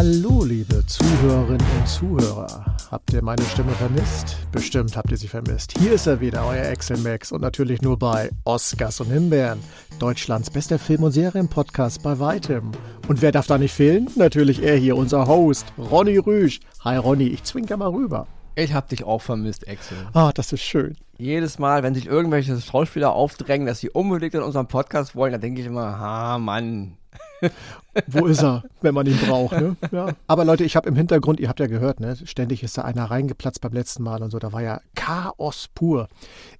Hallo, liebe Zuhörerinnen und Zuhörer. Habt ihr meine Stimme vermisst? Bestimmt habt ihr sie vermisst. Hier ist er wieder, euer Excel Max und natürlich nur bei Oscars und Himbeeren, Deutschlands bester Film- und Serienpodcast bei weitem. Und wer darf da nicht fehlen? Natürlich er hier, unser Host, Ronny Rüsch. Hi Ronny, ich zwinker mal rüber. Ich hab dich auch vermisst, Excel. Ah, das ist schön. Jedes Mal, wenn sich irgendwelche Schauspieler aufdrängen, dass sie unbedingt in unserem Podcast wollen, dann denke ich immer, ha, Mann, wo ist er, wenn man ihn braucht? Ne? Ja. Aber Leute, ich habe im Hintergrund, ihr habt ja gehört, ne? ständig ist da einer reingeplatzt beim letzten Mal und so. Da war ja Chaos pur.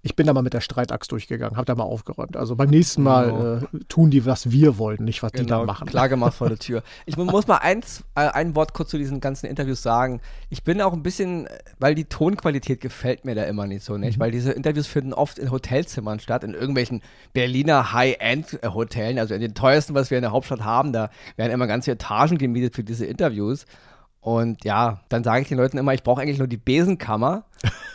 Ich bin da mal mit der Streitaxt durchgegangen, habe da mal aufgeräumt. Also beim nächsten Mal genau. äh, tun die, was wir wollten, nicht was genau, die da machen. Klar gemacht vor der Tür. Ich muss mal eins, äh, ein Wort kurz zu diesen ganzen Interviews sagen. Ich bin auch ein bisschen, weil die Tonqualität gefällt mir da immer nicht so, nicht? Mhm. Weil diese Interviews finden oft in Hotelzimmern statt, in irgendwelchen Berliner High-End-Hotellen, also in den teuersten, was wir in der Hauptstadt haben. Da werden immer ganze Etagen gemietet für diese Interviews. Und ja, dann sage ich den Leuten immer, ich brauche eigentlich nur die Besenkammer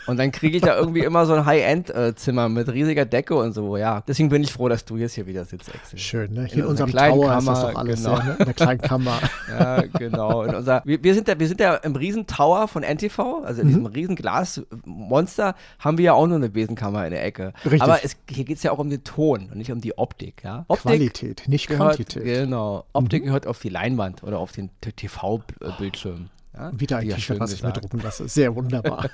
und dann kriege ich da irgendwie immer so ein High-End-Zimmer mit riesiger Decke und so. Ja, deswegen bin ich froh, dass du jetzt hier wieder sitzt, Axel. Schön, ne? Hier in, in unserem Tower Kammer, ist das doch alles genau. sehr, ne? in der kleinen Kammer. ja, genau. In unser, wir, wir, sind da, wir sind ja im Riesentower von NTV, also in mhm. diesem riesen Glasmonster haben wir ja auch nur eine Besenkammer in der Ecke. Richtig. Aber es, hier geht es ja auch um den Ton und nicht um die Optik. Ja? Optik Qualität, nicht gehört, Quantität. Genau. Optik mhm. gehört auf die Leinwand oder auf den TV-Bildschirm. Ja, Wieder ein T-Shirt, was ich mir drucken lasse. Sehr wunderbar.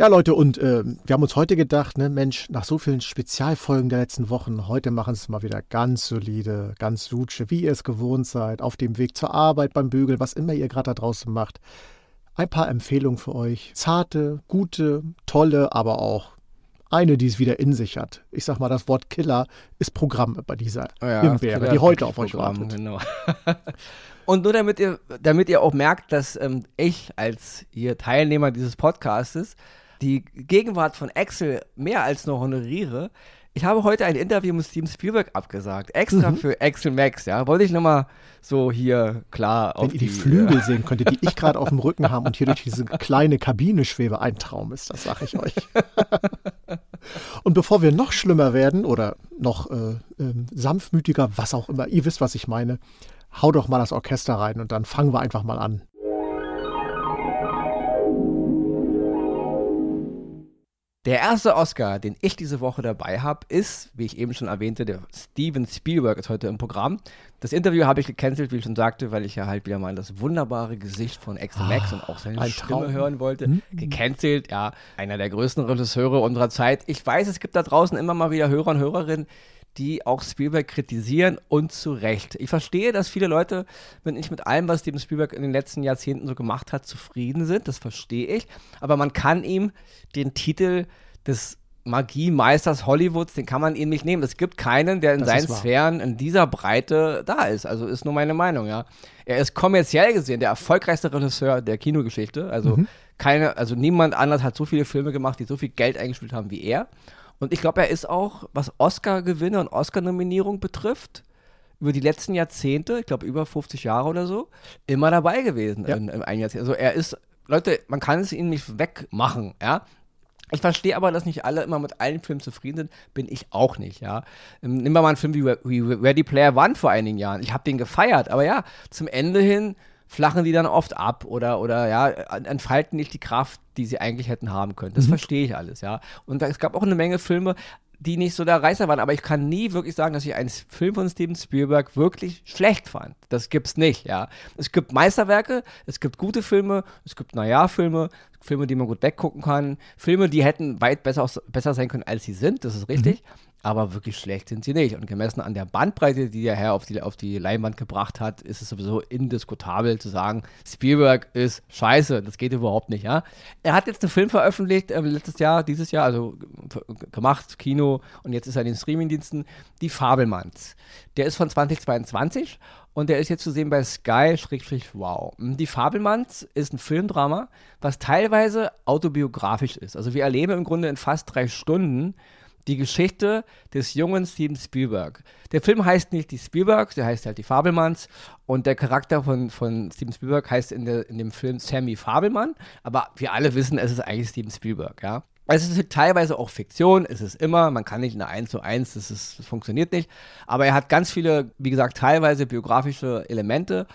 ja, Leute, und äh, wir haben uns heute gedacht, ne, Mensch, nach so vielen Spezialfolgen der letzten Wochen, heute machen es mal wieder ganz solide, ganz suche, wie ihr es gewohnt seid, auf dem Weg zur Arbeit, beim Bügeln, was immer ihr gerade da draußen macht. Ein paar Empfehlungen für euch. Zarte, gute, tolle, aber auch eine, die es wieder in sich hat. Ich sag mal, das Wort Killer ist Programm bei dieser oh ja, Himbeere, die heute auf euch Programm, wartet. Genau. Und nur damit ihr, damit ihr auch merkt, dass ähm, ich als hier Teilnehmer dieses Podcastes die Gegenwart von Axel mehr als nur honoriere. Ich habe heute ein Interview mit Steven Spielberg abgesagt, extra mhm. für Axel Max, ja. Wollte ich nochmal so hier klar Wenn auf ihr die, die Flügel äh, sehen könntet, die ich gerade auf dem Rücken habe und hier durch diese kleine Kabine schwebe, ein Traum ist das, sag ich euch. und bevor wir noch schlimmer werden oder noch äh, äh, sanftmütiger, was auch immer, ihr wisst, was ich meine, hau doch mal das Orchester rein und dann fangen wir einfach mal an. Der erste Oscar, den ich diese Woche dabei habe, ist, wie ich eben schon erwähnte, der Steven Spielberg ist heute im Programm. Das Interview habe ich gecancelt, wie ich schon sagte, weil ich ja halt wieder mal das wunderbare Gesicht von Axel Max ah, und auch seine Stimme hören wollte. Hm? Gecancelt, ja, einer der größten Regisseure unserer Zeit. Ich weiß, es gibt da draußen immer mal wieder Hörer und Hörerinnen, die auch Spielberg kritisieren und zu Recht. Ich verstehe, dass viele Leute wenn nicht mit allem, was Steven Spielberg in den letzten Jahrzehnten so gemacht hat, zufrieden sind. Das verstehe ich. Aber man kann ihm den Titel des Magiemeisters Hollywoods, den kann man ihm nicht nehmen. Es gibt keinen, der in das seinen Sphären in dieser Breite da ist. Also ist nur meine Meinung, ja. Er ist kommerziell gesehen der erfolgreichste Regisseur der Kinogeschichte. Also mhm. keine, also niemand anders hat so viele Filme gemacht, die so viel Geld eingespielt haben wie er. Und ich glaube, er ist auch, was Oscar-Gewinne und Oscar-Nominierung betrifft, über die letzten Jahrzehnte, ich glaube über 50 Jahre oder so, immer dabei gewesen ja. in, in einem Jahrzehnt. Also er ist, Leute, man kann es ihm nicht wegmachen, ja. Ich verstehe aber, dass nicht alle immer mit allen Filmen zufrieden sind. Bin ich auch nicht, ja. Ähm, nimm mal einen Film wie, wie Ready Player One vor einigen Jahren. Ich habe den gefeiert, aber ja, zum Ende hin flachen die dann oft ab oder, oder ja, entfalten nicht die Kraft, die sie eigentlich hätten haben können. Das mhm. verstehe ich alles, ja. Und es gab auch eine Menge Filme, die nicht so der Reißer waren, aber ich kann nie wirklich sagen, dass ich einen Film von Steven Spielberg wirklich schlecht fand. Das gibt's nicht, ja. Es gibt Meisterwerke, es gibt gute Filme, es gibt naja Filme, Filme, die man gut weggucken kann, Filme, die hätten weit besser, besser sein können, als sie sind, das ist richtig. Mhm aber wirklich schlecht sind sie nicht. Und gemessen an der Bandbreite, die der Herr auf die, auf die Leinwand gebracht hat, ist es sowieso indiskutabel zu sagen, Spielberg ist scheiße. Das geht überhaupt nicht, ja. Er hat jetzt einen Film veröffentlicht, äh, letztes Jahr, dieses Jahr, also gemacht, Kino, und jetzt ist er in den Streamingdiensten, Die Fabelmanns. Der ist von 2022 und der ist jetzt zu sehen bei Sky, wow. Die Fabelmanns ist ein Filmdrama, was teilweise autobiografisch ist. Also wir erleben im Grunde in fast drei Stunden die Geschichte des jungen Steven Spielberg. Der Film heißt nicht die Spielbergs, der heißt halt die Fabelmanns und der Charakter von, von Steven Spielberg heißt in, der, in dem Film Sammy Fabelmann, aber wir alle wissen, es ist eigentlich Steven Spielberg, ja. Es ist teilweise auch Fiktion, es ist immer, man kann nicht eine 1 zu 1, das, ist, das funktioniert nicht, aber er hat ganz viele, wie gesagt, teilweise biografische Elemente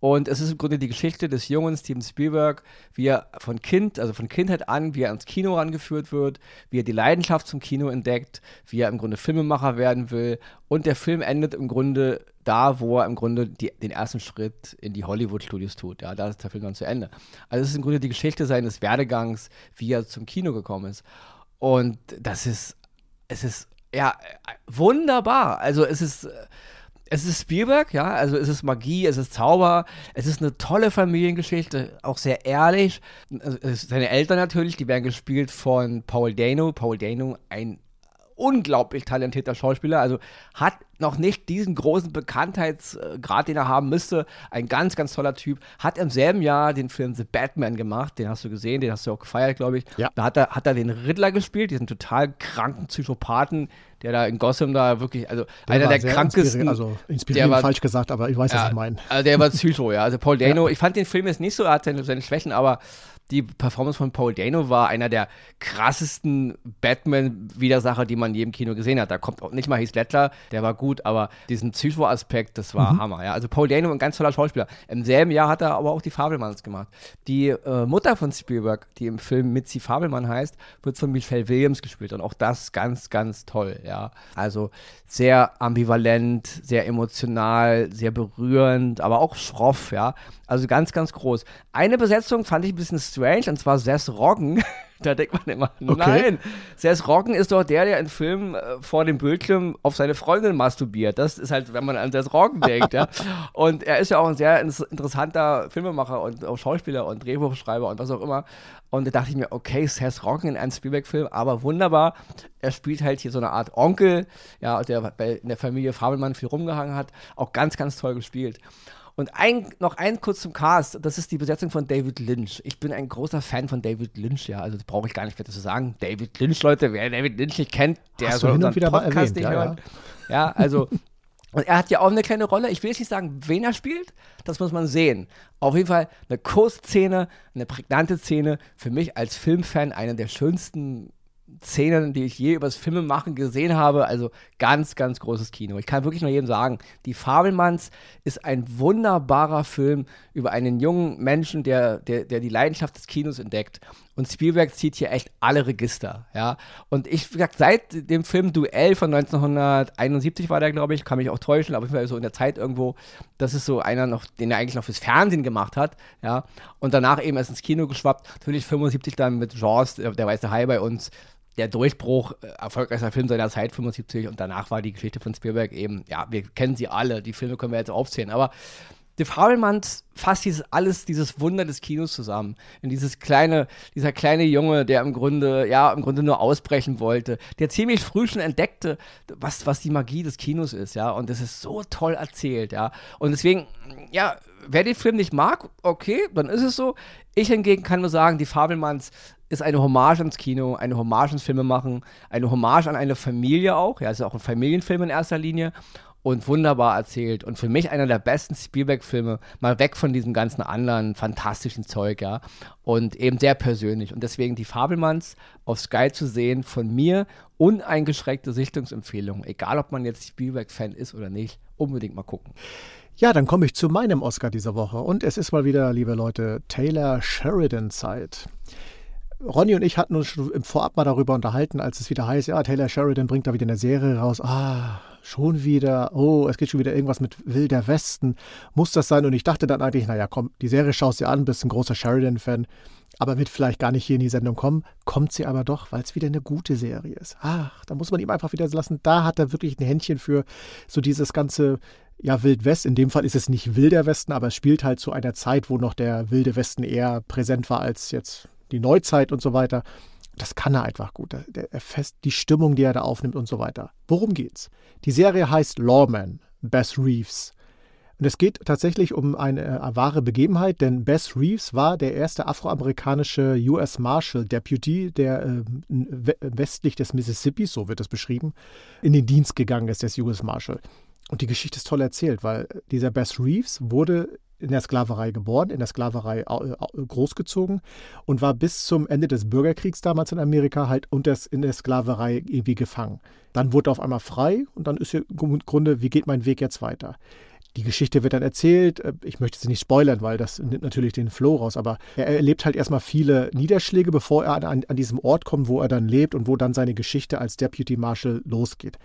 Und es ist im Grunde die Geschichte des jungen Steven Spielberg, wie er von Kind, also von Kindheit an, wie er ans Kino rangeführt wird, wie er die Leidenschaft zum Kino entdeckt, wie er im Grunde Filmemacher werden will. Und der Film endet im Grunde da, wo er im Grunde die, den ersten Schritt in die Hollywood-Studios tut. Ja, da ist der Film dann zu Ende. Also es ist im Grunde die Geschichte seines Werdegangs, wie er zum Kino gekommen ist. Und das ist, es ist, ja, wunderbar. Also es ist es ist Spielberg, ja, also es ist Magie, es ist Zauber, es ist eine tolle Familiengeschichte, auch sehr ehrlich. Also, seine Eltern natürlich, die werden gespielt von Paul Dano. Paul Dano, ein unglaublich talentierter Schauspieler, also hat noch nicht diesen großen Bekanntheitsgrad, den er haben müsste. Ein ganz, ganz toller Typ. Hat im selben Jahr den Film The Batman gemacht, den hast du gesehen, den hast du auch gefeiert, glaube ich. Ja. Da hat er, hat er den Riddler gespielt, diesen total kranken Psychopathen, der da in Gotham da wirklich, also der einer der krankesten. Also inspirierend war, falsch gesagt, aber ich weiß, ja, was ich meine. Also der war Psycho, ja. Also Paul Dano, ja. ich fand den Film jetzt nicht so, er hat seine, seine Schwächen, aber die Performance von Paul Dano war einer der krassesten Batman-Widersacher, die man in jedem Kino gesehen hat. Da kommt auch nicht mal Heath Ledger, der war gut, aber diesen Psycho-Aspekt, das war mhm. Hammer. Ja. Also Paul Dano, ein ganz toller Schauspieler. Im selben Jahr hat er aber auch die Fabelmanns gemacht. Die äh, Mutter von Spielberg, die im Film Mitzi Fabelmann heißt, wird von Michelle Williams gespielt und auch das ganz, ganz toll. Ja. Also sehr ambivalent, sehr emotional, sehr berührend, aber auch schroff. Ja. Also ganz, ganz groß. Eine Besetzung fand ich ein bisschen strange, und zwar Seth Roggen. da denkt man immer, okay. nein, Seth Roggen ist doch der, der in Filmen äh, vor dem Bildschirm auf seine Freundin masturbiert. Das ist halt, wenn man an Seth Roggen denkt, ja. Und er ist ja auch ein sehr interessanter Filmemacher und auch Schauspieler und Drehbuchschreiber und was auch immer. Und da dachte ich mir, okay, Seth Roggen in einem Spielberg-Film, aber wunderbar. Er spielt halt hier so eine Art Onkel, ja, der in der Familie Fabelmann viel rumgehangen hat. Auch ganz, ganz toll gespielt. Und ein, noch ein kurz zum Cast, das ist die Besetzung von David Lynch. Ich bin ein großer Fan von David Lynch, ja, also brauche ich gar nicht weiter zu sagen. David Lynch, Leute, wer David Lynch nicht kennt, der Hast soll unseren wieder Podcast erwähnt, nicht ja, hören. Ja, ja also Und er hat ja auch eine kleine Rolle. Ich will jetzt nicht sagen, wen er spielt, das muss man sehen. Auf jeden Fall eine Kursszene, eine prägnante Szene. Für mich als Filmfan eine der schönsten Szenen, die ich je übers Filmemachen gesehen habe. Also ganz, ganz großes Kino. Ich kann wirklich nur jedem sagen, Die Fabelmanns ist ein wunderbarer Film über einen jungen Menschen, der, der, der die Leidenschaft des Kinos entdeckt. Und Spielberg zieht hier echt alle Register, ja. Und ich, wie gesagt, seit dem Film Duell von 1971 war der, glaube ich, kann mich auch täuschen, aber so in der Zeit irgendwo, das ist so einer noch, den er eigentlich noch fürs Fernsehen gemacht hat, ja. Und danach eben erst ins Kino geschwappt. Natürlich 75 dann mit Jaws, der weiße Hai bei uns, der Durchbruch, äh, erfolgreichster Film seiner Zeit, 75, und danach war die Geschichte von Spielberg eben, ja, wir kennen sie alle, die Filme können wir jetzt aufzählen, aber der Fabelmanns fasst dieses alles, dieses Wunder des Kinos zusammen. In dieses kleine, dieser kleine Junge, der im Grunde, ja, im Grunde nur ausbrechen wollte, der ziemlich früh schon entdeckte, was, was die Magie des Kinos ist, ja. Und das ist so toll erzählt, ja. Und deswegen, ja, wer den Film nicht mag, okay, dann ist es so. Ich hingegen kann nur sagen, die Fabelmanns ist eine Hommage ans Kino, eine Hommage ans Filmemachen, eine Hommage an eine Familie auch. Ja, es ist auch ein Familienfilm in erster Linie und wunderbar erzählt. Und für mich einer der besten Spielberg-Filme, mal weg von diesem ganzen anderen fantastischen Zeug, ja. Und eben sehr persönlich. Und deswegen die Fabelmanns auf Sky zu sehen, von mir uneingeschränkte Sichtungsempfehlung. Egal, ob man jetzt Spielberg-Fan ist oder nicht, unbedingt mal gucken. Ja, dann komme ich zu meinem Oscar dieser Woche. Und es ist mal wieder, liebe Leute, Taylor Sheridan-Zeit. Ronny und ich hatten uns schon im Vorab mal darüber unterhalten, als es wieder heißt, ja, Taylor Sheridan bringt da wieder eine Serie raus. Ah, schon wieder, oh, es geht schon wieder irgendwas mit Wilder Westen. Muss das sein? Und ich dachte dann eigentlich, naja, komm, die Serie schaust du dir an, bist ein großer Sheridan-Fan, aber wird vielleicht gar nicht hier in die Sendung kommen. Kommt sie aber doch, weil es wieder eine gute Serie ist. Ach, da muss man ihm einfach wieder lassen. Da hat er wirklich ein Händchen für so dieses ganze ja, Wildwest. In dem Fall ist es nicht Wilder Westen, aber es spielt halt zu einer Zeit, wo noch der Wilde Westen eher präsent war als jetzt die Neuzeit und so weiter. Das kann er einfach gut. Er, fest die Stimmung, die er da aufnimmt und so weiter. Worum geht's? Die Serie heißt Lawman, Bess Reeves. Und es geht tatsächlich um eine äh, wahre Begebenheit, denn Bess Reeves war der erste afroamerikanische US Marshal Deputy, der äh, westlich des Mississippi, so wird es beschrieben, in den Dienst gegangen ist, des US Marshal. Und die Geschichte ist toll erzählt, weil dieser Bess Reeves wurde in der Sklaverei geboren, in der Sklaverei großgezogen und war bis zum Ende des Bürgerkriegs damals in Amerika halt unter, in der Sklaverei irgendwie gefangen. Dann wurde er auf einmal frei und dann ist hier im Grunde, wie geht mein Weg jetzt weiter? Die Geschichte wird dann erzählt. Äh, ich möchte sie nicht spoilern, weil das nimmt natürlich den Flow raus. Aber er erlebt halt erstmal viele Niederschläge, bevor er an, an diesem Ort kommt, wo er dann lebt und wo dann seine Geschichte als Deputy Marshal losgeht.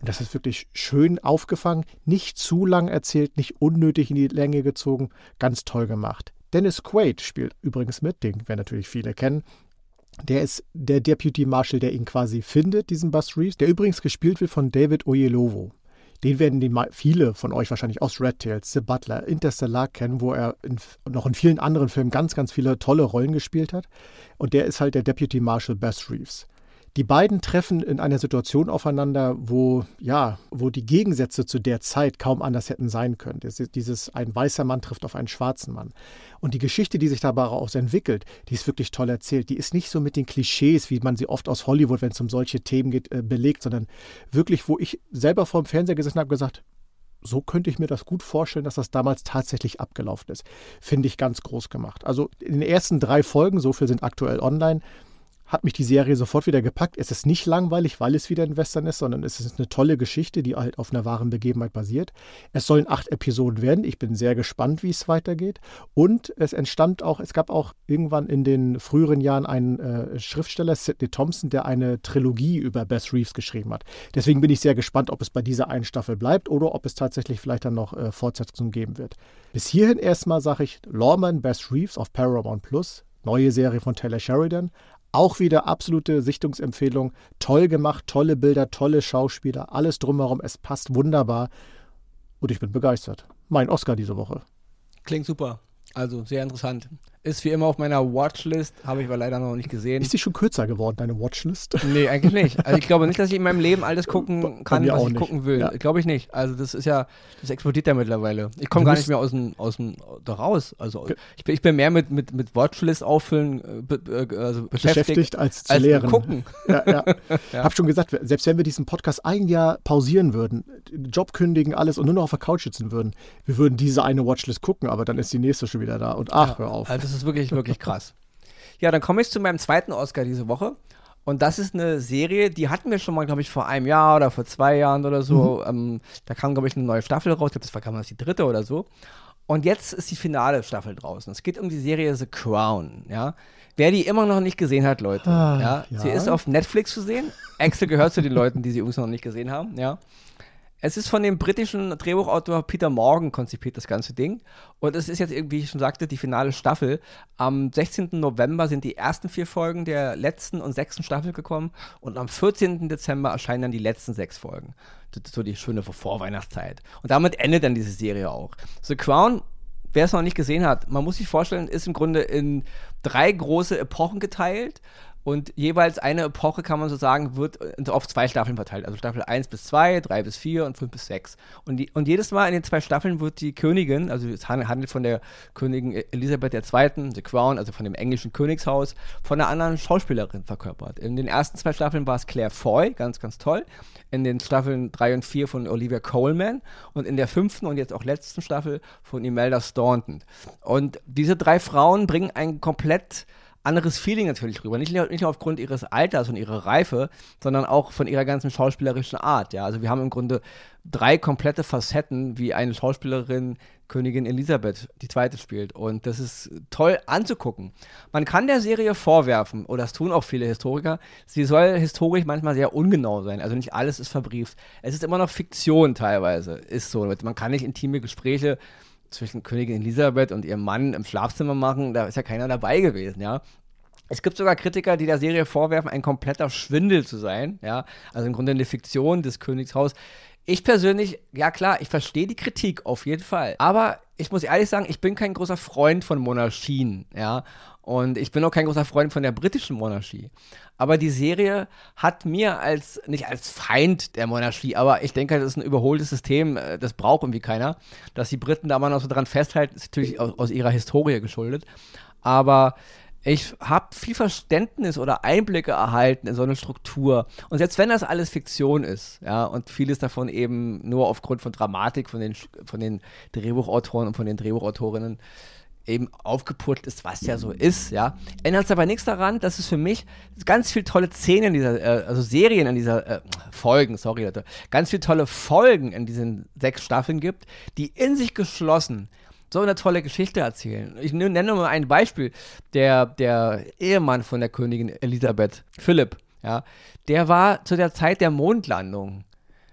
Und das ist wirklich schön aufgefangen, nicht zu lang erzählt, nicht unnötig in die Länge gezogen, ganz toll gemacht. Dennis Quaid spielt übrigens mit, den wir natürlich viele kennen. Der ist der Deputy Marshal, der ihn quasi findet, diesen Buzz Reeves, der übrigens gespielt wird von David Oyelowo. Den werden die viele von euch wahrscheinlich aus Red Tails, The Butler, Interstellar kennen, wo er in, noch in vielen anderen Filmen ganz, ganz viele tolle Rollen gespielt hat. Und der ist halt der Deputy Marshal Bess Reeves. Die beiden treffen in einer Situation aufeinander, wo, ja, wo die Gegensätze zu der Zeit kaum anders hätten sein können. Dieses, ein weißer Mann trifft auf einen schwarzen Mann. Und die Geschichte, die sich dabei auch entwickelt, die ist wirklich toll erzählt. Die ist nicht so mit den Klischees, wie man sie oft aus Hollywood, wenn es um solche Themen geht, äh, belegt, sondern wirklich, wo ich selber vor dem Fernseher gesessen habe, gesagt, so könnte ich mir das gut vorstellen, dass das damals tatsächlich abgelaufen ist. Finde ich ganz groß gemacht. Also in den ersten drei Folgen, so viel sind aktuell online, hat mich die Serie sofort wieder gepackt. Es ist nicht langweilig, weil es wieder ein Western ist, sondern es ist eine tolle Geschichte, die halt auf einer wahren Begebenheit basiert. Es sollen acht Episoden werden. Ich bin sehr gespannt, wie es weitergeht. Und es entstammt auch, es gab auch irgendwann in den früheren Jahren einen äh, Schriftsteller, Sidney Thompson, der eine Trilogie über Bess Reeves geschrieben hat. Deswegen bin ich sehr gespannt, ob es bei dieser einen Staffel bleibt oder ob es tatsächlich vielleicht dann noch äh, Fortsetzungen geben wird. Bis hierhin erstmal sage ich Lawman Bess Reeves auf Paramount Plus. Neue Serie von Taylor Sheridan. Auch wieder absolute Sichtungsempfehlung. Toll gemacht, tolle Bilder, tolle Schauspieler, alles drumherum. Es passt wunderbar. Und ich bin begeistert. Mein Oscar diese Woche. Klingt super. Also sehr interessant. Ist wie immer auf meiner Watchlist, habe ich aber leider noch nicht gesehen. Ist die schon kürzer geworden, deine Watchlist? Nee, eigentlich nicht. Also ich glaube nicht, dass ich in meinem Leben alles gucken kann, was ich nicht. gucken will. Ja. Glaube ich nicht. Also das ist ja, das explodiert ja mittlerweile. Ich komme gar nicht mehr aus dem, aus dem da raus. Also ich bin, ich bin mehr mit, mit, mit Watchlist auffüllen äh, be, äh, also beschäftigt, beschäftigt, als zu als lehren. gucken. Ja, ja. ja. Hab schon gesagt, selbst wenn wir diesen Podcast ein Jahr pausieren würden, Job kündigen, alles und nur noch auf der Couch sitzen würden, wir würden diese eine Watchlist gucken, aber dann ist die nächste schon wieder da. Und ach, hör auf. Also das ist wirklich, wirklich krass. Ja, dann komme ich zu meinem zweiten Oscar diese Woche. Und das ist eine Serie, die hatten wir schon mal, glaube ich, vor einem Jahr oder vor zwei Jahren oder so. Mhm. Ähm, da kam, glaube ich, eine neue Staffel raus. Ich glaube, das war damals die dritte oder so. Und jetzt ist die finale Staffel draußen. Es geht um die Serie The Crown, ja. Wer die immer noch nicht gesehen hat, Leute, ah, ja, ja, sie ist auf Netflix zu sehen. Axel gehört zu den Leuten, die sie übrigens noch nicht gesehen haben, ja. Es ist von dem britischen Drehbuchautor Peter Morgan konzipiert, das ganze Ding. Und es ist jetzt wie ich schon sagte, die finale Staffel. Am 16. November sind die ersten vier Folgen der letzten und sechsten Staffel gekommen. Und am 14. Dezember erscheinen dann die letzten sechs Folgen. Das ist so die schöne Vorweihnachtszeit. Und damit endet dann diese Serie auch. The Crown wer es noch nicht gesehen hat, man muss sich vorstellen, ist im Grunde in drei große Epochen geteilt. Und jeweils eine Epoche, kann man so sagen, wird auf zwei Staffeln verteilt. Also Staffel 1 bis 2, 3 bis 4 und 5 bis 6. Und, die, und jedes Mal in den zwei Staffeln wird die Königin, also es handelt von der Königin Elisabeth II., The Crown, also von dem englischen Königshaus, von einer anderen Schauspielerin verkörpert. In den ersten zwei Staffeln war es Claire Foy, ganz, ganz toll. In den Staffeln 3 und 4 von Olivia Coleman und in der fünften und jetzt auch letzten Staffel von Imelda Staunton. Und diese drei Frauen bringen ein komplett anderes Feeling natürlich rüber. Nicht, nicht nur aufgrund ihres Alters und ihrer Reife, sondern auch von ihrer ganzen schauspielerischen Art. Ja? Also wir haben im Grunde drei komplette Facetten, wie eine Schauspielerin Königin Elisabeth die zweite spielt. Und das ist toll anzugucken. Man kann der Serie vorwerfen, oder das tun auch viele Historiker, sie soll historisch manchmal sehr ungenau sein. Also nicht alles ist verbrieft. Es ist immer noch Fiktion teilweise, ist so. Man kann nicht intime Gespräche zwischen Königin Elisabeth und ihrem Mann im Schlafzimmer machen, da ist ja keiner dabei gewesen, ja. Es gibt sogar Kritiker, die der Serie vorwerfen, ein kompletter Schwindel zu sein, ja. Also im Grunde eine Fiktion des Königshaus. Ich persönlich, ja klar, ich verstehe die Kritik auf jeden Fall. Aber ich muss ehrlich sagen, ich bin kein großer Freund von Monarchien, ja. Und ich bin auch kein großer Freund von der britischen Monarchie. Aber die Serie hat mir als, nicht als Feind der Monarchie, aber ich denke, das ist ein überholtes System, äh, das braucht irgendwie keiner. Dass die Briten da mal noch so dran festhalten, ist natürlich aus, aus ihrer Historie geschuldet. Aber ich habe viel Verständnis oder Einblicke erhalten in so eine Struktur. Und selbst wenn das alles Fiktion ist, ja, und vieles davon eben nur aufgrund von Dramatik von den, von den Drehbuchautoren und von den Drehbuchautorinnen, eben aufgeputzt ist, was ja so ist, ja. Ändert es aber nichts daran, dass es für mich ganz viele tolle Szenen in dieser, äh, also Serien in dieser, äh, Folgen, sorry Leute, ganz viele tolle Folgen in diesen sechs Staffeln gibt, die in sich geschlossen so eine tolle Geschichte erzählen. Ich nenne mal ein Beispiel. Der, der Ehemann von der Königin Elisabeth, Philipp, ja, der war zu der Zeit der Mondlandung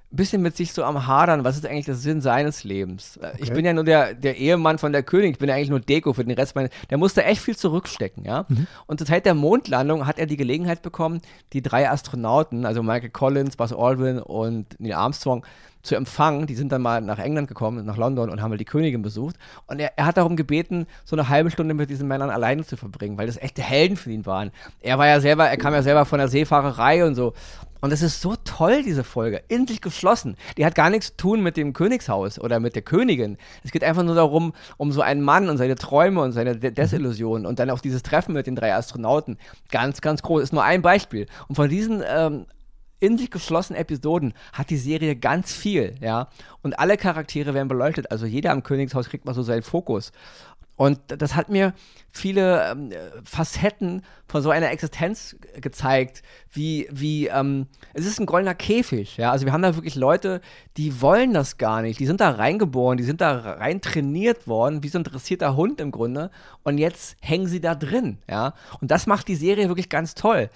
bisschen mit sich so am Hadern, was ist eigentlich der Sinn seines Lebens. Äh, okay. Ich bin ja nur der, der Ehemann von der Königin, ich bin ja eigentlich nur Deko für den Rest meines. Der musste echt viel zurückstecken, ja. Mhm. Und zur Zeit der Mondlandung hat er die Gelegenheit bekommen, die drei Astronauten, also Michael Collins, Buzz Aldrin und Neil Armstrong, zu empfangen. Die sind dann mal nach England gekommen, nach London und haben mal die Königin besucht. Und er, er, hat darum gebeten, so eine halbe Stunde mit diesen Männern alleine zu verbringen, weil das echte Helden für ihn waren. Er war ja selber, er kam ja selber von der Seefahrerei und so. Und es ist so toll, diese Folge. In sich geschlossen. Die hat gar nichts zu tun mit dem Königshaus oder mit der Königin. Es geht einfach nur darum, um so einen Mann und seine Träume und seine De Desillusionen und dann auch dieses Treffen mit den drei Astronauten. Ganz, ganz groß. Ist nur ein Beispiel. Und von diesen ähm, in sich geschlossenen Episoden hat die Serie ganz viel, ja. Und alle Charaktere werden beleuchtet. Also jeder am Königshaus kriegt mal so seinen Fokus. Und das hat mir viele ähm, Facetten von so einer Existenz gezeigt, wie, wie ähm, es ist ein goldener Käfig, ja. Also wir haben da wirklich Leute, die wollen das gar nicht. Die sind da reingeboren, die sind da rein trainiert worden, wie so ein dressierter Hund im Grunde. Und jetzt hängen sie da drin, ja. Und das macht die Serie wirklich ganz toll.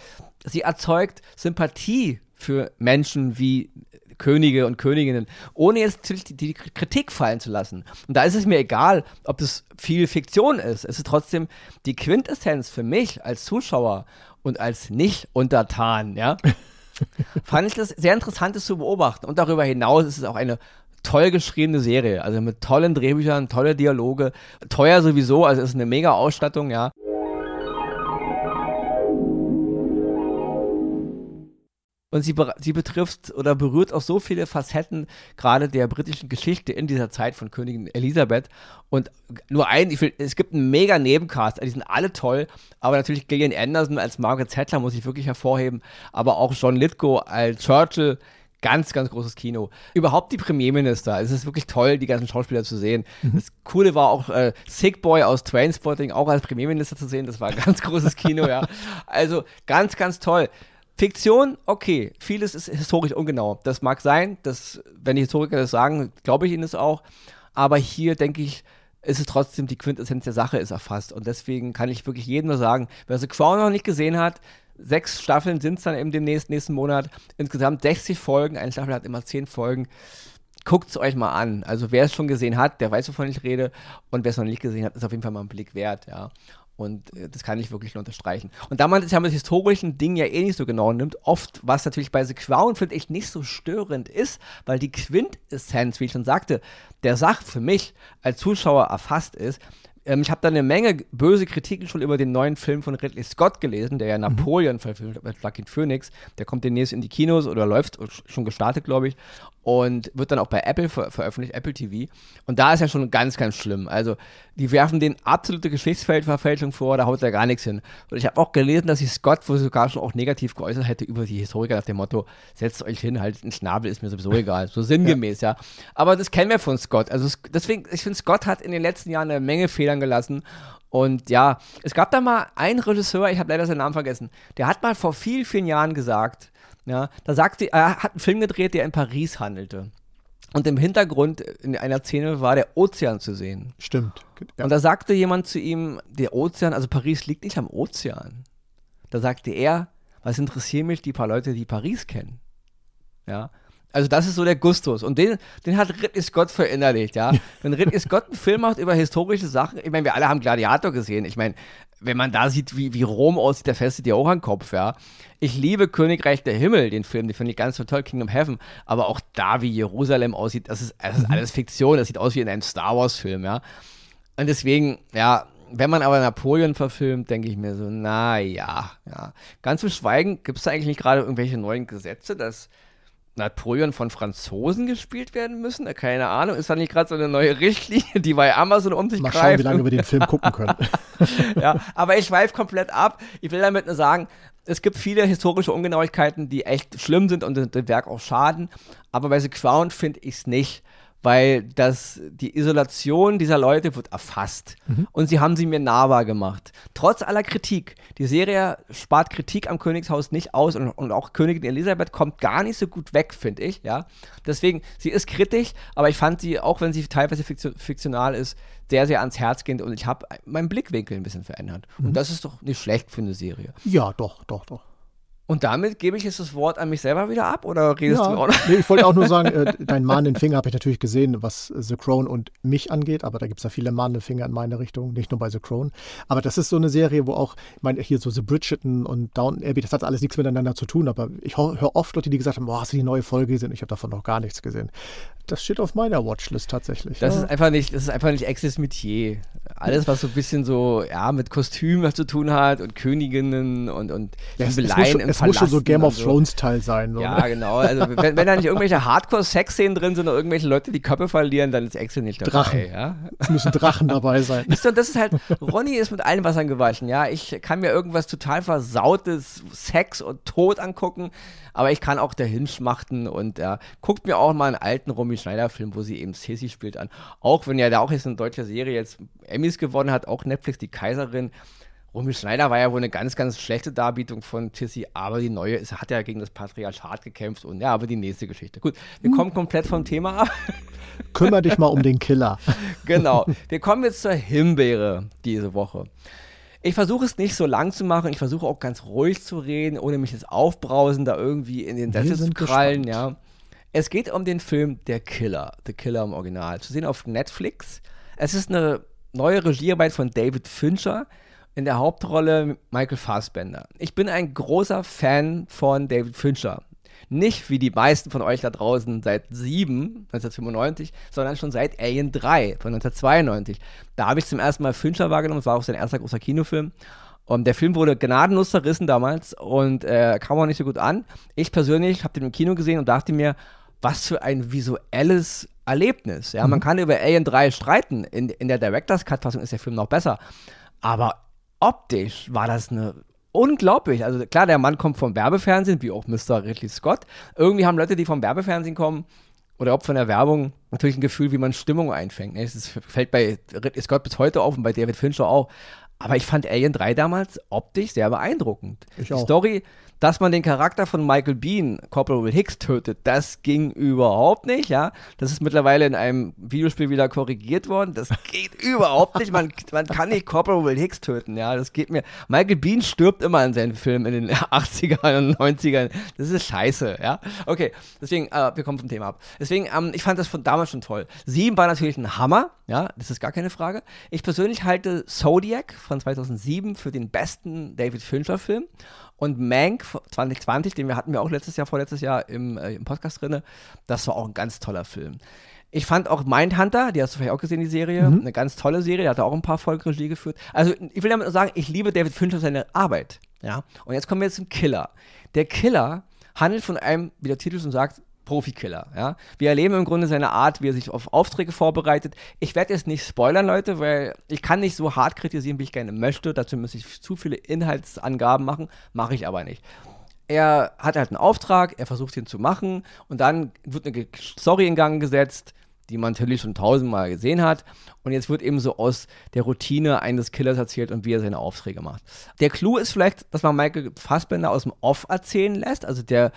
Sie erzeugt Sympathie für Menschen wie Könige und Königinnen, ohne jetzt die, die Kritik fallen zu lassen. Und da ist es mir egal, ob das viel Fiktion ist. Es ist trotzdem die Quintessenz für mich als Zuschauer und als Nicht-Untertan, ja. Fand ich das sehr interessant, das zu beobachten. Und darüber hinaus ist es auch eine toll geschriebene Serie. Also mit tollen Drehbüchern, tolle Dialoge, teuer sowieso, also es ist eine mega Ausstattung, ja. Und sie, sie betrifft oder berührt auch so viele Facetten gerade der britischen Geschichte in dieser Zeit von Königin Elisabeth. Und nur ein, ich will, es gibt einen mega Nebencast, die sind alle toll, aber natürlich Gillian Anderson als Margaret Zettler muss ich wirklich hervorheben, aber auch John Lithgow als Churchill, ganz, ganz großes Kino. Überhaupt die Premierminister. Es ist wirklich toll, die ganzen Schauspieler zu sehen. Mhm. Das Coole war auch äh, Sick Boy aus Trainspotting auch als Premierminister zu sehen. Das war ein ganz großes Kino, ja. Also ganz, ganz toll. Fiktion, okay, vieles ist historisch ungenau. Das mag sein, dass, wenn die Historiker das sagen, glaube ich ihnen das auch. Aber hier denke ich, ist es trotzdem die Quintessenz der Sache ist erfasst. Und deswegen kann ich wirklich jedem nur sagen, wer The Crown noch nicht gesehen hat, sechs Staffeln sind es dann eben demnächst, nächsten Monat. Insgesamt 60 Folgen, eine Staffel hat immer 10 Folgen. Guckt es euch mal an. Also wer es schon gesehen hat, der weiß, wovon ich rede. Und wer es noch nicht gesehen hat, ist auf jeden Fall mal ein Blick wert, ja. Und äh, das kann ich wirklich nur unterstreichen. Und da man das ja mit historischen Dingen ja eh nicht so genau nimmt, oft, was natürlich bei The Crown, finde ich, nicht so störend ist, weil die Quintessenz, wie ich schon sagte, der Sache für mich als Zuschauer erfasst ist, ähm, ich habe da eine Menge böse Kritiken schon über den neuen Film von Ridley Scott gelesen, der ja mhm. Napoleon verfilmt hat mit Joaquin Phoenix. Der kommt demnächst in die Kinos oder läuft schon gestartet, glaube ich und wird dann auch bei Apple ver veröffentlicht, Apple TV. Und da ist ja schon ganz, ganz schlimm. Also, die werfen den absolute Geschichtsfeldverfälschung vor, da haut er gar nichts hin. Und ich habe auch gelesen, dass sich Scott wohl sogar schon auch negativ geäußert hätte über die Historiker nach dem Motto, setzt euch hin, halt ein Schnabel, ist mir sowieso egal. So sinngemäß, ja. ja. Aber das kennen wir von Scott. Also, deswegen, ich finde, Scott hat in den letzten Jahren eine Menge Fehlern gelassen. Und ja, es gab da mal einen Regisseur, ich habe leider seinen Namen vergessen, der hat mal vor vielen, vielen Jahren gesagt, ja, da sagte er hat einen Film gedreht, der in Paris handelte. Und im Hintergrund in einer Szene war der Ozean zu sehen. Stimmt. Ja. Und da sagte jemand zu ihm, der Ozean, also Paris liegt nicht am Ozean. Da sagte er, was interessieren mich die paar Leute, die Paris kennen? Ja. Also das ist so der Gustus. Und den, den hat Ridley Scott verinnerlicht, ja. Wenn Ridley Scott einen Film macht über historische Sachen, ich meine, wir alle haben Gladiator gesehen. Ich meine, wenn man da sieht, wie, wie Rom aussieht, der festet dir auch an den Kopf, ja. Ich liebe Königreich der Himmel, den Film, den finde ich ganz so toll, Kingdom Heaven. Aber auch da, wie Jerusalem aussieht, das ist, das ist mhm. alles Fiktion, das sieht aus wie in einem Star Wars-Film, ja. Und deswegen, ja, wenn man aber Napoleon verfilmt, denke ich mir so, naja, ja. Ganz zu schweigen, gibt es da eigentlich nicht gerade irgendwelche neuen Gesetze, dass Napoleon von Franzosen gespielt werden müssen? Keine Ahnung. Ist da nicht gerade so eine neue Richtlinie, die bei Amazon um sich Mal greift? Mal schauen, wie lange wir den Film gucken können. ja, aber ich schweife komplett ab. Ich will damit nur sagen, es gibt viele historische Ungenauigkeiten, die echt schlimm sind und dem Werk auch schaden. Aber bei The Crown finde ich es nicht, weil das, die Isolation dieser Leute wird erfasst. Mhm. Und sie haben sie mir nahbar gemacht. Trotz aller Kritik. Die Serie spart Kritik am Königshaus nicht aus und, und auch Königin Elisabeth kommt gar nicht so gut weg, finde ich. Ja? Deswegen, sie ist kritisch, aber ich fand sie, auch wenn sie teilweise fiktional ist, sehr, sehr ans Herz gehend und ich habe meinen Blickwinkel ein bisschen verändert. Mhm. Und das ist doch nicht schlecht für eine Serie. Ja, doch, doch, doch. Und damit gebe ich jetzt das Wort an mich selber wieder ab oder redest ja, du auch noch? Nee, ich wollte auch nur sagen, äh, dein mahnenden Finger habe ich natürlich gesehen, was The Crown und mich angeht, aber da gibt es ja viele mahnende Finger in meine Richtung, nicht nur bei The Crown. Aber das ist so eine Serie, wo auch, ich meine, hier so The Bridgerton und Downton Abbey, das hat alles nichts miteinander zu tun, aber ich höre oft Leute, die gesagt haben, boah, hast du die neue Folge gesehen? Ich habe davon noch gar nichts gesehen. Das steht auf meiner Watchlist tatsächlich. Das ja. ist einfach nicht, das ist einfach nicht Access Metier. Alles, was so ein bisschen so, ja, mit Kostümen zu tun hat und Königinnen und, und ja, es, es, muss schon, es muss schon so Game of Thrones Teil sein. So, ja, ne? genau. Also wenn, wenn da nicht irgendwelche Hardcore-Sex-Szenen drin sind oder irgendwelche Leute die Köpfe verlieren, dann ist Access nicht dabei. Drachen. Ja? Es müssen Drachen dabei sein. Und das ist halt, Ronny ist mit allen Wassern gewaschen, ja. Ich kann mir irgendwas total versautes Sex und Tod angucken, aber ich kann auch dahin schmachten und ja, guckt mir auch mal einen alten Romy Schneider-Film, wo sie eben Sissy spielt an. Auch wenn ja da auch jetzt eine deutsche Serie jetzt Emmys gewonnen hat, auch Netflix, die Kaiserin. Romy Schneider war ja wohl eine ganz, ganz schlechte Darbietung von Tissy, aber die neue ist, hat ja gegen das Patriarchat gekämpft und ja, aber die nächste Geschichte. Gut, wir hm. kommen komplett vom Thema ab. Kümmer dich mal um den Killer. genau. Wir kommen jetzt zur Himbeere diese Woche. Ich versuche es nicht so lang zu machen. Ich versuche auch ganz ruhig zu reden, ohne mich jetzt aufbrausen, da irgendwie in den Sessel zu krallen, ja. Es geht um den Film Der Killer, The Killer im Original, zu sehen auf Netflix. Es ist eine neue Regiearbeit von David Fincher, in der Hauptrolle Michael Fassbender. Ich bin ein großer Fan von David Fincher. Nicht wie die meisten von euch da draußen seit 7, 1995, sondern schon seit Alien 3 von 1992. Da habe ich zum ersten Mal Fincher wahrgenommen, das war auch sein erster großer Kinofilm. Und der Film wurde gnadenlos zerrissen damals und äh, kam auch nicht so gut an. Ich persönlich habe den im Kino gesehen und dachte mir, was für ein visuelles Erlebnis. Ja, mhm. man kann über Alien 3 streiten. In, in der Director's Cut-Fassung ist der Film noch besser. Aber optisch war das eine unglaublich. Also klar, der Mann kommt vom Werbefernsehen, wie auch Mr. Ridley Scott. Irgendwie haben Leute, die vom Werbefernsehen kommen, oder ob von der Werbung, natürlich ein Gefühl, wie man Stimmung einfängt. Es fällt bei Ridley Scott bis heute auf und bei David Fincher auch. Aber ich fand Alien 3 damals optisch sehr beeindruckend. Ich die auch. Story dass man den Charakter von Michael Bean, Corporal Hicks, tötet, das ging überhaupt nicht, ja. Das ist mittlerweile in einem Videospiel wieder korrigiert worden. Das geht überhaupt nicht. Man, man kann nicht Corporal Hicks töten, ja. Das geht mir. Michael Bean stirbt immer in seinen Filmen in den 80ern und 90ern. Das ist scheiße, ja. Okay, deswegen, äh, wir kommen vom Thema ab. Deswegen, ähm, ich fand das von damals schon toll. Sieben war natürlich ein Hammer, ja, das ist gar keine Frage. Ich persönlich halte Zodiac von 2007 für den besten David Fincher-Film. Und Mank 2020, den wir hatten wir auch letztes Jahr, vorletztes Jahr im, äh, im Podcast drin, das war auch ein ganz toller Film. Ich fand auch Mindhunter, die hast du vielleicht auch gesehen, die Serie, mhm. eine ganz tolle Serie, der hat auch ein paar Folgen Regie geführt. Also ich will damit nur sagen, ich liebe David Fincher seine Arbeit. Ja? Und jetzt kommen wir zum Killer. Der Killer handelt von einem, wie der Titel schon sagt, Profikiller. Ja? Wir erleben im Grunde seine Art, wie er sich auf Aufträge vorbereitet. Ich werde jetzt nicht spoilern, Leute, weil ich kann nicht so hart kritisieren, wie ich gerne möchte. Dazu müsste ich zu viele Inhaltsangaben machen, mache ich aber nicht. Er hat halt einen Auftrag, er versucht ihn zu machen und dann wird eine Story in Gang gesetzt, die man natürlich schon tausendmal gesehen hat. Und jetzt wird eben so aus der Routine eines Killers erzählt und wie er seine Aufträge macht. Der Clou ist vielleicht, dass man Michael Fassbender aus dem Off erzählen lässt. Also der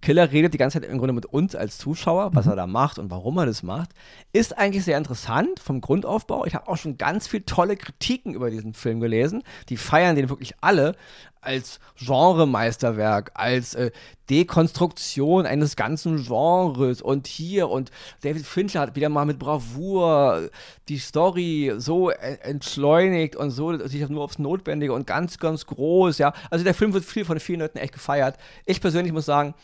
Killer redet die ganze Zeit im Grunde mit uns als Zuschauer, was mhm. er da macht und warum er das macht. Ist eigentlich sehr interessant vom Grundaufbau. Ich habe auch schon ganz viele tolle Kritiken über diesen Film gelesen. Die feiern den wirklich alle als Genremeisterwerk, als äh, Dekonstruktion eines ganzen Genres und hier und David Fincher hat wieder mal mit Bravour die Story so entschleunigt und so sich nur aufs Notwendige und ganz, ganz groß, ja. Also der Film wird viel von vielen Leuten echt gefeiert. Ich persönlich muss sagen,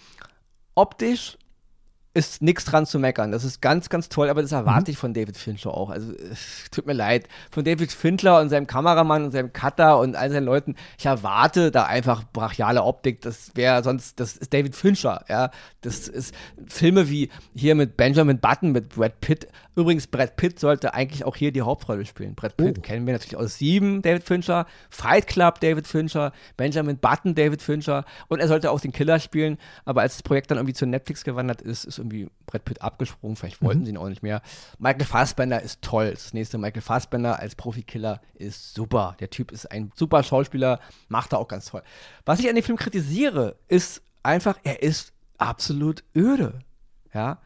optisch ist nichts dran zu meckern. Das ist ganz, ganz toll, aber das erwarte mhm. ich von David Fincher auch. Also, es tut mir leid. Von David Fincher und seinem Kameramann und seinem Cutter und all seinen Leuten, ich erwarte da einfach brachiale Optik. Das wäre sonst, das ist David Fincher, ja. Das ist Filme wie hier mit Benjamin Button, mit Brad Pitt. Übrigens, Brad Pitt sollte eigentlich auch hier die Hauptrolle spielen. Brad Pitt oh. kennen wir natürlich aus Sieben, David Fincher, Fight Club, David Fincher, Benjamin Button, David Fincher und er sollte auch den Killer spielen, aber als das Projekt dann irgendwie zu Netflix gewandert ist, ist irgendwie Brett Pitt abgesprungen, vielleicht wollten mhm. sie ihn auch nicht mehr. Michael Fassbender ist toll. Das nächste Michael Fassbender als Profikiller ist super. Der Typ ist ein super Schauspieler, macht er auch ganz toll. Was ich an dem Film kritisiere, ist einfach, er ist absolut öde. Ja,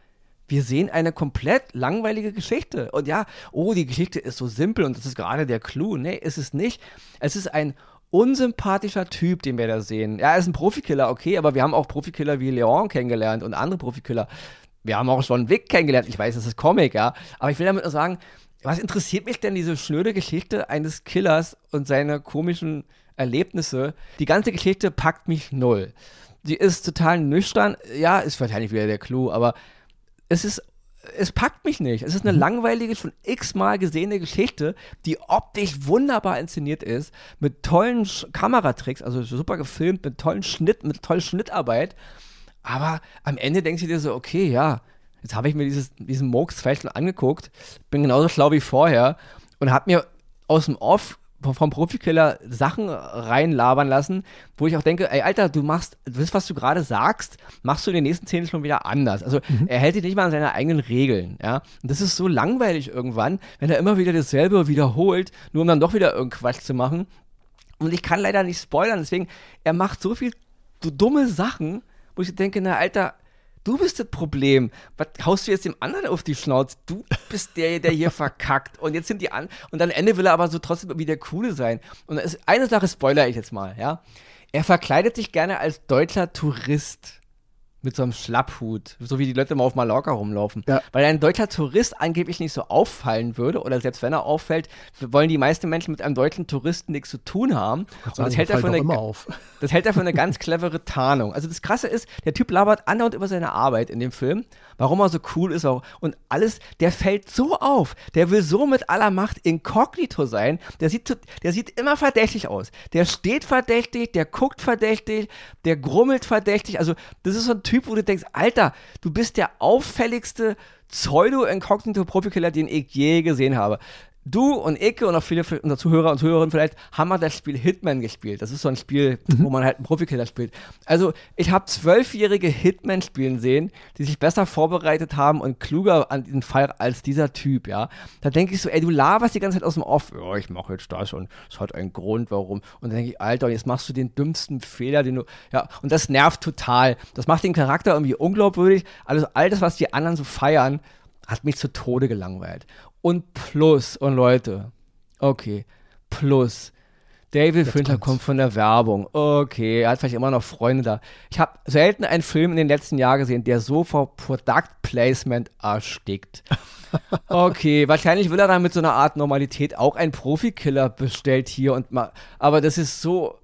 wir sehen eine komplett langweilige Geschichte. Und ja, oh, die Geschichte ist so simpel und das ist gerade der Clou. Nee, ist es nicht. Es ist ein unsympathischer Typ, den wir da sehen. Ja, er ist ein Profikiller, okay, aber wir haben auch Profikiller wie Leon kennengelernt und andere Profikiller. Wir haben auch schon Vic kennengelernt. Ich weiß, das ist Comic, ja. Aber ich will damit nur sagen, was interessiert mich denn diese schnöde Geschichte eines Killers und seine komischen Erlebnisse? Die ganze Geschichte packt mich null. Die ist total nüchtern. Ja, ist wahrscheinlich wieder der Clou, aber es ist es packt mich nicht. Es ist eine mhm. langweilige, schon x-mal gesehene Geschichte, die optisch wunderbar inszeniert ist, mit tollen Sch Kameratricks, also super gefilmt, mit tollen Schnitt, mit toller Schnittarbeit. Aber am Ende denkst du dir so, okay, ja, jetzt habe ich mir dieses, diesen Murks vielleicht schon angeguckt, bin genauso schlau wie vorher und habe mir aus dem Off vom Profikiller Sachen reinlabern lassen, wo ich auch denke, ey, Alter, du machst, das, was du gerade sagst, machst du in den nächsten Szenen schon wieder anders. Also mhm. er hält sich nicht mal an seine eigenen Regeln, ja. Und das ist so langweilig irgendwann, wenn er immer wieder dasselbe wiederholt, nur um dann doch wieder irgendeinen Quatsch zu machen. Und ich kann leider nicht spoilern, deswegen, er macht so viel so dumme Sachen, wo ich denke, na, Alter, Du bist das Problem. Was haust du jetzt dem anderen auf die Schnauze? Du bist der, der hier verkackt. Und jetzt sind die an. Und am Ende will er aber so trotzdem wie der Coole sein. Und ist, eine Sache spoiler ich jetzt mal, ja. Er verkleidet sich gerne als deutscher Tourist mit so einem Schlapphut, so wie die Leute mal auf Mallorca rumlaufen. Ja. Weil ein deutscher Tourist angeblich nicht so auffallen würde, oder selbst wenn er auffällt, wollen die meisten Menschen mit einem deutschen Touristen nichts zu tun haben. Und das, hält er für eine, das hält er für eine ganz clevere Tarnung. Also das Krasse ist, der Typ labert andauernd über seine Arbeit in dem Film, warum er so cool ist auch. Und alles, der fällt so auf. Der will so mit aller Macht inkognito sein. Der sieht, der sieht immer verdächtig aus. Der steht verdächtig, der guckt verdächtig, der grummelt verdächtig. Also das ist so ein Typ, wo du denkst, Alter, du bist der auffälligste Pseudo-Inkognito-Profikiller, den ich je gesehen habe. Du und Icke und auch viele unserer Zuhörer und Zuhörerinnen vielleicht haben mal das Spiel Hitman gespielt. Das ist so ein Spiel, mhm. wo man halt einen Profikiller spielt. Also ich habe zwölfjährige Hitman spielen sehen, die sich besser vorbereitet haben und kluger an diesen Fall als dieser Typ, ja. Da denke ich so, ey, du laberst die ganze Zeit aus dem Off. Ja, ich mache jetzt das und es hat einen Grund, warum. Und dann denke ich, Alter, jetzt machst du den dümmsten Fehler, den du, ja. Und das nervt total. Das macht den Charakter irgendwie unglaubwürdig. Also all das, was die anderen so feiern, hat mich zu Tode gelangweilt. Und plus, und Leute, okay, plus. David Jetzt Fincher kommt von der Werbung. Okay, er hat vielleicht immer noch Freunde da. Ich habe selten einen Film in den letzten Jahren gesehen, der so vor Product Placement erstickt. Okay, wahrscheinlich will er dann mit so einer Art Normalität auch einen Profikiller bestellt hier und mal. Aber das ist so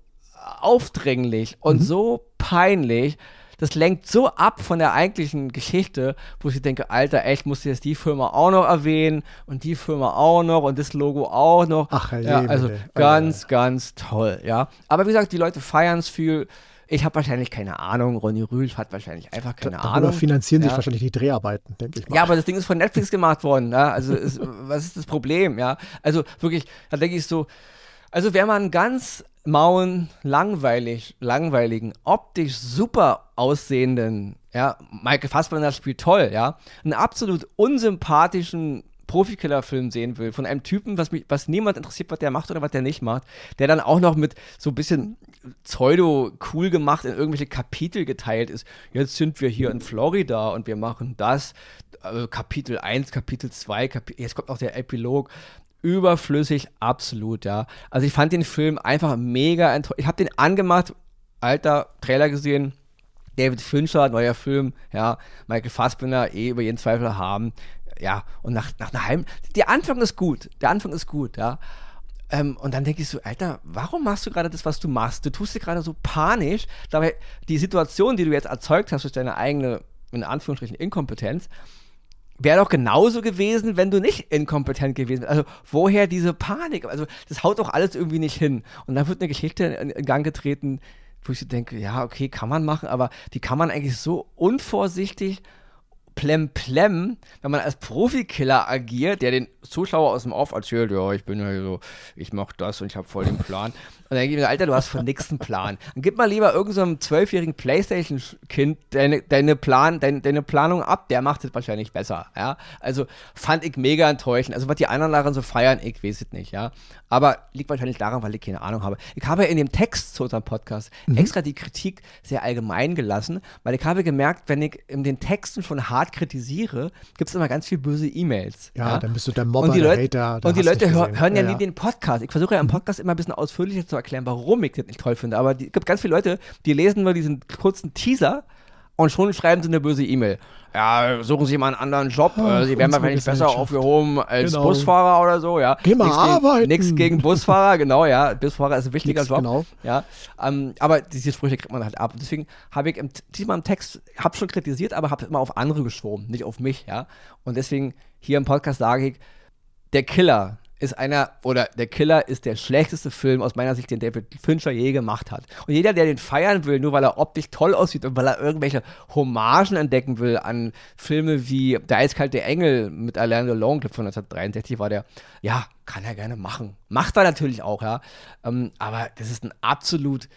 aufdringlich und mhm. so peinlich das lenkt so ab von der eigentlichen Geschichte, wo ich denke, Alter, echt, musst du jetzt die Firma auch noch erwähnen und die Firma auch noch und das Logo auch noch. Ach, ja, also bitte. ganz, ganz toll, ja. Aber wie gesagt, die Leute feiern es viel. Ich habe wahrscheinlich keine Ahnung. Ronny Rühl hat wahrscheinlich einfach keine da, Ahnung. finanzieren ja. sich wahrscheinlich die Dreharbeiten, denke ich mal. Ja, aber das Ding ist von Netflix gemacht worden. Ja? Also, ist, was ist das Problem? Ja, also wirklich, da denke ich so. Also, wenn man ganz mauen, langweilig, langweiligen, optisch super aussehenden, ja, Michael Fassbender spielt toll, ja, einen absolut unsympathischen Profikiller-Film sehen will, von einem Typen, was, mich, was niemand interessiert, was der macht oder was der nicht macht, der dann auch noch mit so ein bisschen pseudo-cool gemacht in irgendwelche Kapitel geteilt ist. Jetzt sind wir hier in Florida und wir machen das. Äh, Kapitel 1, Kapitel 2, Kapitel, jetzt kommt auch der Epilog überflüssig, absolut, ja. Also ich fand den Film einfach mega enttäuscht. Ich habe den angemacht, alter Trailer gesehen, David Fincher, neuer Film, ja, Michael Fassbender, eh über jeden Zweifel haben, ja, und nach, nach einer halben, der Anfang ist gut, der Anfang ist gut, ja. Ähm, und dann denke ich so, Alter, warum machst du gerade das, was du machst? Du tust dir gerade so panisch, dabei die Situation, die du jetzt erzeugt hast durch deine eigene, in Anführungsstrichen, Inkompetenz, wäre doch genauso gewesen, wenn du nicht inkompetent gewesen wärst. Also woher diese Panik? Also das haut doch alles irgendwie nicht hin. Und dann wird eine Geschichte in, in Gang getreten, wo ich denke, ja, okay, kann man machen, aber die kann man eigentlich so unvorsichtig plemplem, wenn man als Profikiller agiert, der den Zuschauer aus dem Off erzählt, ja, ich bin ja so, ich mach das und ich habe voll den Plan. dann denke ich mir, Alter, du hast von nichts einen Plan. Dann gib mal lieber irgendeinem so zwölfjährigen Playstation-Kind deine, deine, Plan, deine, deine Planung ab, der macht es wahrscheinlich besser, ja. Also fand ich mega enttäuschend. Also was die anderen daran so feiern, ich weiß es nicht, ja. Aber liegt wahrscheinlich daran, weil ich keine Ahnung habe. Ich habe in dem Text zu unserem Podcast mhm. extra die Kritik sehr allgemein gelassen, weil ich habe gemerkt, wenn ich in den Texten schon hart kritisiere, gibt es immer ganz viel böse E-Mails. Ja, ja, dann bist du der Mobber, und die Leute, Hater. Und die Leute hör, hören ja, ja, nie den Podcast. Ich versuche ja im mhm. Podcast immer ein bisschen ausführlicher zu erklären, warum ich das nicht toll finde. Aber es gibt ganz viele Leute, die lesen nur diesen kurzen Teaser und schon schreiben sie eine böse E-Mail. Ja, suchen Sie mal einen anderen Job. Oh, sie werden wahrscheinlich besser aufgehoben als genau. Busfahrer oder so, ja. Geh mal nix arbeiten. Gegen, nichts gegen Busfahrer, genau, ja. Busfahrer ist ein wichtiger nix, Job. Genau. Ja. Ähm, aber diese Sprüche kriegt man halt ab. Deswegen habe ich im, diesmal im Text, habe schon kritisiert, aber habe immer auf andere geschoben, nicht auf mich, ja. Und deswegen hier im Podcast sage ich, der Killer ist einer, oder der Killer ist der schlechteste Film aus meiner Sicht, den David Fincher je gemacht hat. Und jeder, der den feiern will, nur weil er optisch toll aussieht und weil er irgendwelche Hommagen entdecken will an Filme wie Der eiskalte Engel mit Alain Delon, von 1963 war der, ja, kann er gerne machen. Macht er natürlich auch, ja. Ähm, aber das ist ein absolut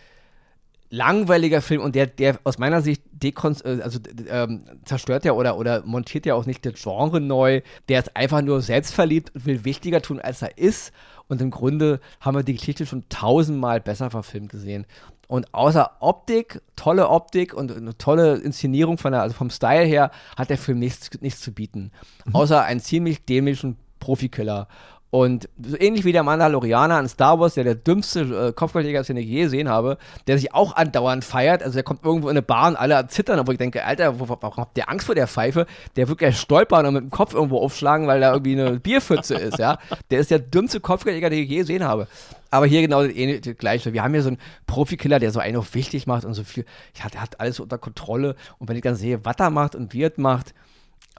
langweiliger Film und der, der aus meiner Sicht dekonst äh, also, ähm, zerstört ja oder, oder montiert ja auch nicht das Genre neu. Der ist einfach nur selbstverliebt und will wichtiger tun, als er ist. Und im Grunde haben wir die Geschichte schon tausendmal besser verfilmt gesehen. Und außer Optik, tolle Optik und eine tolle Inszenierung von der, also vom Style her, hat der Film nichts, nichts zu bieten. Mhm. Außer einen ziemlich dämlichen Profikiller. Und so ähnlich wie der Mandalorianer an Star Wars, der der dümmste äh, Kopfgeldjäger ist, den ich je gesehen habe, der sich auch andauernd feiert. Also der kommt irgendwo in eine Bar und alle zittern, obwohl ich denke, Alter, warum habt ihr Angst vor der Pfeife? Der wird ja stolpern und mit dem Kopf irgendwo aufschlagen, weil da irgendwie eine Bierpfütze ist, ja. Der ist der dümmste Kopfgeldjäger, den ich je gesehen habe. Aber hier genau das, das Gleiche. Wir haben hier so einen Profikiller, der so einen auch wichtig macht und so viel. Ja, der hat alles unter Kontrolle. Und wenn ich dann sehe, was er macht und wie er macht,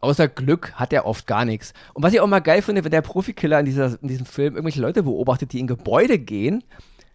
außer Glück hat er oft gar nichts. Und was ich auch mal geil finde, wenn der Profikiller in, dieser, in diesem Film irgendwelche Leute beobachtet, die in Gebäude gehen,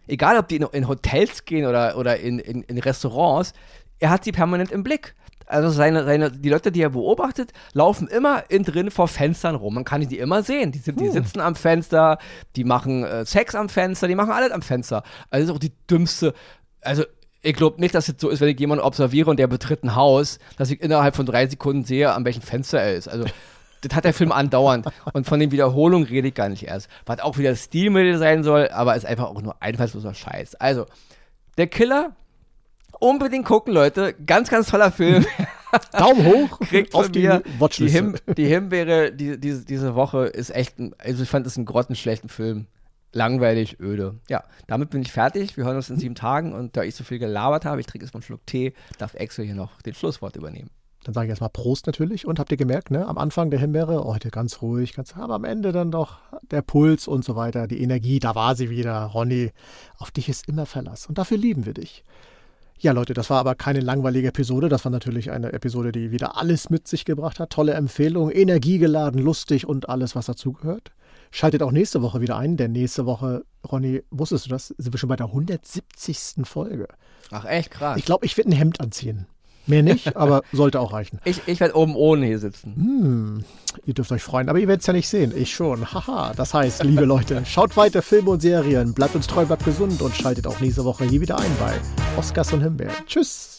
egal ob die in, in Hotels gehen oder, oder in, in, in, Restaurants, er hat sie permanent im Blick. Also seine, seine, die Leute, die er beobachtet, laufen immer in drin vor Fenstern rum. Man kann die immer sehen. Die, sind, die hm. sitzen am Fenster, die machen äh, Sex am Fenster, die machen alles am Fenster. Also das ist auch die dümmste. Also ich glaube nicht, dass es so ist, wenn ich jemanden observiere und der betritt ein Haus, dass ich innerhalb von drei Sekunden sehe, an welchem Fenster er ist. Also, das hat der Film andauernd. Und von den Wiederholungen rede ich gar nicht erst. Was auch wieder Stilmittel sein soll, aber ist einfach auch nur einfallsloser Scheiß. Also, der Killer, unbedingt gucken, Leute. Ganz, ganz toller Film. Daumen hoch Kriegt auf die Watchlist. Die, Him die Himbeere die, die, diese Woche ist echt, ein, also ich fand es einen grottenschlechten Film langweilig, öde. Ja, damit bin ich fertig. Wir hören uns in sieben Tagen und da ich so viel gelabert habe, ich trinke jetzt mal einen Schluck Tee, darf Exo hier noch den Schlusswort übernehmen. Dann sage ich erstmal Prost natürlich und habt ihr gemerkt, ne, am Anfang der Himbeere, heute ganz ruhig, ganz, aber am Ende dann doch der Puls und so weiter, die Energie, da war sie wieder. Ronny, auf dich ist immer Verlass und dafür lieben wir dich. Ja, Leute, das war aber keine langweilige Episode. Das war natürlich eine Episode, die wieder alles mit sich gebracht hat. Tolle Empfehlung, energiegeladen, lustig und alles, was dazugehört. Schaltet auch nächste Woche wieder ein, denn nächste Woche, Ronny, wusstest du das? Sind wir schon bei der 170. Folge. Ach, echt krass. Ich glaube, ich werde ein Hemd anziehen. Mehr nicht, aber sollte auch reichen. Ich, ich werde oben ohne hier sitzen. Hm, ihr dürft euch freuen, aber ihr werdet es ja nicht sehen. Ich schon. Haha. Das heißt, liebe Leute, schaut weiter Filme und Serien, bleibt uns treu, bleibt gesund und schaltet auch nächste Woche hier wieder ein bei Oscars und Himbeeren. Tschüss.